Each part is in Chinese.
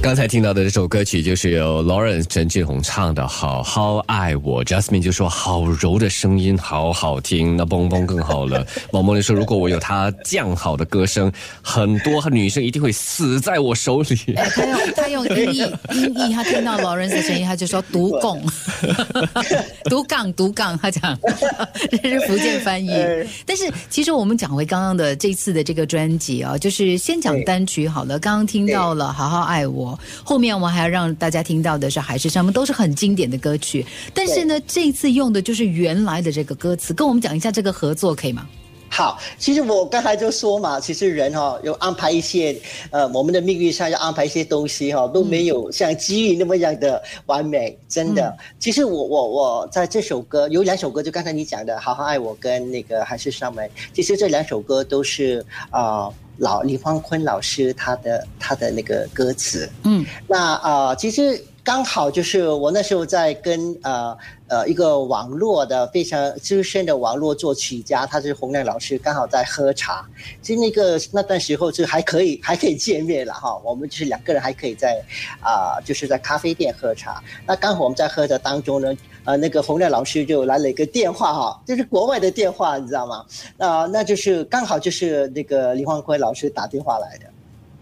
刚才听到的这首歌曲就是由 Lawrence 陈志宏唱的《好好爱我》，Jasmine 就说好柔的声音，好好听。那蹦蹦更好了。毛毛就说如果我有他这样好的歌声，很多女生一定会死在我手里。哎他用他用音译音译，他听到 Lawrence 的声音，他就说独拱，独 杠独杠，他讲 这是福建翻译。但是其实我们讲回刚刚的这次的这个专辑啊，就是先讲单曲好了。刚刚听到了《好好爱我》。后面我们还要让大家听到的是《海誓山盟》，都是很经典的歌曲。但是呢，这一次用的就是原来的这个歌词，跟我们讲一下这个合作可以吗？好，其实我刚才就说嘛，其实人哈有安排一些，呃，我们的命运上要安排一些东西哈，都没有像机遇那么样的完美，真的。其实我我我在这首歌有两首歌，就刚才你讲的《好好爱我》跟那个《海誓山盟》，其实这两首歌都是啊。老李方坤老师他的他的那个歌词，嗯，那啊，其实刚好就是我那时候在跟呃呃一个网络的非常资深的网络作曲家，他是洪亮老师，刚好在喝茶。其实那个那段时候就还可以 还可以见面了哈，我们就是两个人还可以在啊就是在咖啡店喝茶。那刚好我们在喝的当中呢。啊，那个洪亮老师就来了一个电话哈，就是国外的电话，你知道吗？啊，那就是刚好就是那个李焕辉老师打电话来的。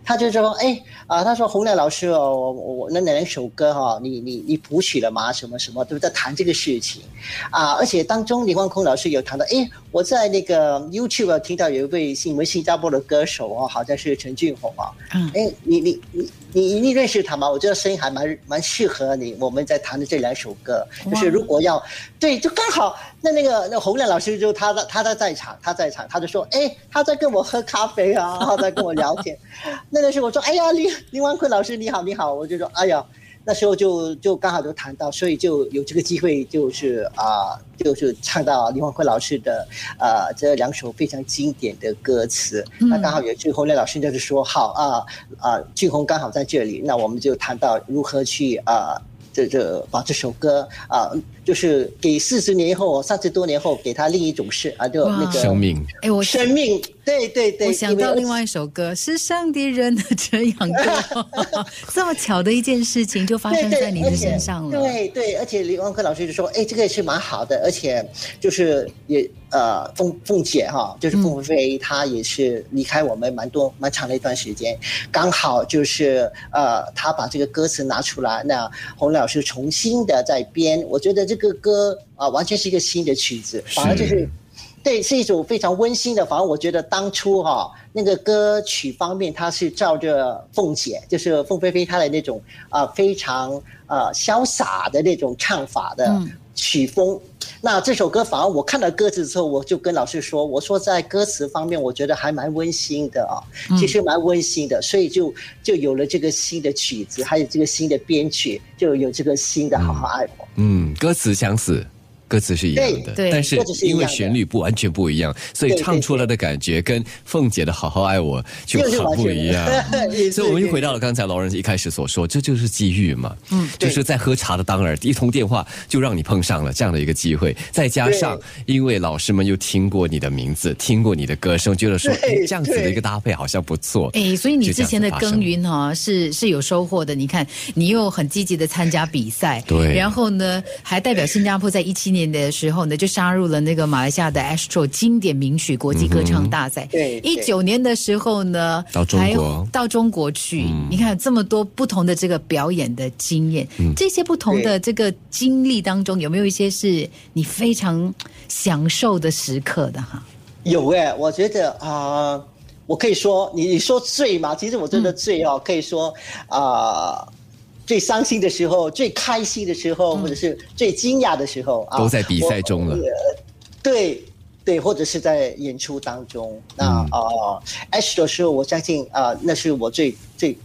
他就说：“哎，啊，他说洪亮老师哦，我我那两首歌哈，你你你谱曲了吗？什么什么都在谈这个事情，啊，而且当中李焕空老师有谈到，哎，我在那个 YouTube 听到有一位新闻新加坡的歌手哦，好像是陈俊宏啊，嗯，哎，你你你你你认识他吗？我觉得声音还蛮蛮适合你。我们在谈的这两首歌，就是如果要对，就刚好那那个那洪亮老师就他在他在在场，他在场，他就说，哎，他在跟我喝咖啡啊，他在跟我聊天。”那个时候我说，哎呀，林林万坤老师你好，你好，我就说，哎呀，那时候就就刚好就谈到，所以就有这个机会，就是啊，就是唱到林万坤老师的呃这两首非常经典的歌词。那刚好有俊宏那老师就是说，好啊啊，俊宏刚好在这里，那我们就谈到如何去啊。这这把这首歌啊，就是给四十年后、三十多年后，给他另一种事啊，就那个生命。哎，我生命，对对对。我想到另外一首歌，是上帝人的这样歌，这么巧的一件事情就发生在你的身上了。对对，而且李万科老师就说：“哎，这个也是蛮好的，而且就是也。”呃，凤凤姐哈，就是凤飞，她也是离开我们蛮多蛮长的一段时间，刚好就是呃，她把这个歌词拿出来，那洪老师重新的在编，我觉得这这个歌啊，完全是一个新的曲子，反而就是对，是一首非常温馨的。反而我觉得当初哈那个歌曲方面，它是照着凤姐，就是凤飞飞她的那种啊非常呃潇洒的那种唱法的曲风。那这首歌反而我看到歌词之后，我就跟老师说：“我说在歌词方面，我觉得还蛮温馨的啊，其实蛮温馨的，所以就就有了这个新的曲子，还有这个新的编曲，就有这个新的好好爱我。”嗯，歌词相似。歌词是一样的，但是因为旋律不完全不一样，所以唱出来的感觉跟凤姐的好好爱我就很不一样。所以我们又回到了刚才老人一开始所说，这就是机遇嘛。嗯，就是在喝茶的当儿，一通电话就让你碰上了这样的一个机会，再加上因为老师们又听过你的名字，听过你的歌声，觉得说这样子的一个搭配好像不错。哎，所以你之前的耕耘哈是是有收获的。你看，你又很积极的参加比赛，对，然后呢还代表新加坡在一七年。年的时候呢，就杀入了那个马来西亚的 Astro 经典名曲国际歌唱大赛。对，一九年的时候呢，到中国到中国去，你看这么多不同的这个表演的经验，这些不同的这个经历当中，有没有一些是你非常享受的时刻的哈？有哎，我觉得啊，我可以说你你说醉嘛，其实我真的醉哦，可以说啊。最伤心的时候，最开心的时候，或者是最惊讶的时候啊，都在比赛中了。对对，或者是在演出当中。那啊，H 的时候，我相信啊，那是我最最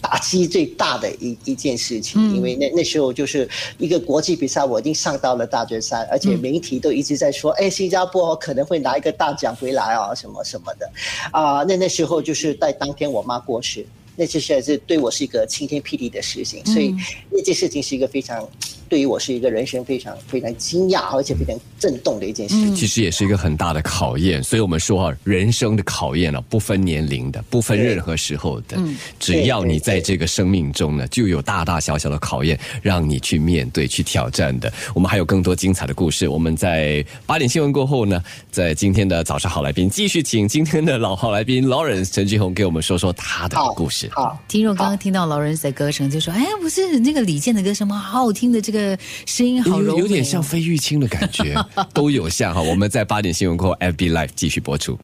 打击最大的一一件事情，因为那那时候就是一个国际比赛，我已经上到了大决赛，而且媒体都一直在说，哎，新加坡可能会拿一个大奖回来啊，什么什么的。啊，那那时候就是在当天我妈过世。那其实是对我是一个晴天霹雳的事情，所以那件事情是一个非常对于我是一个人生非常非常惊讶，而且非常震动的一件事。其实也是一个很大的考验。所以我们说啊，人生的考验啊，不分年龄的，不分任何时候的，只要你在这个生命中呢，就有大大小小的考验让你去面对、去挑战的。我们还有更多精彩的故事。我们在八点新闻过后呢，在今天的早上好来宾继续请今天的老好来宾 Lawrence 陈俊宏给我们说说他的故事。好，听众刚刚听到 Lawrence 的歌声，就说：“哎，不是那个李健的歌声吗？好好听的，这个声音好柔有点像费玉清的感觉，都有像哈。”我们在八点新闻过后，FB Live 继续播出。